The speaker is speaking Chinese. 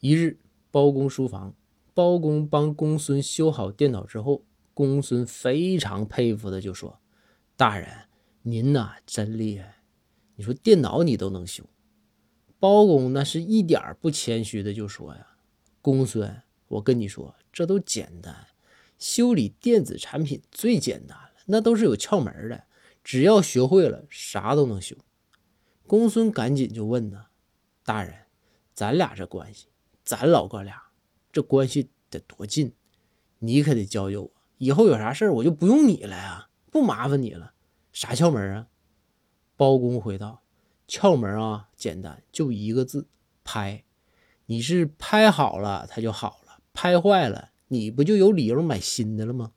一日，包公书房，包公帮公孙修好电脑之后，公孙非常佩服的就说：“大人，您呐真厉害！你说电脑你都能修。”包公那是一点不谦虚的就说：“呀，公孙，我跟你说，这都简单，修理电子产品最简单了，那都是有窍门的，只要学会了，啥都能修。”公孙赶紧就问呢：“大人，咱俩这关系？”咱老哥俩这关系得多近，你可得教教我，以后有啥事儿我就不用你了呀，不麻烦你了。啥窍门啊？包公回道：“窍门啊，简单，就一个字，拍。你是拍好了，它就好了；拍坏了，你不就有理由买新的了吗？”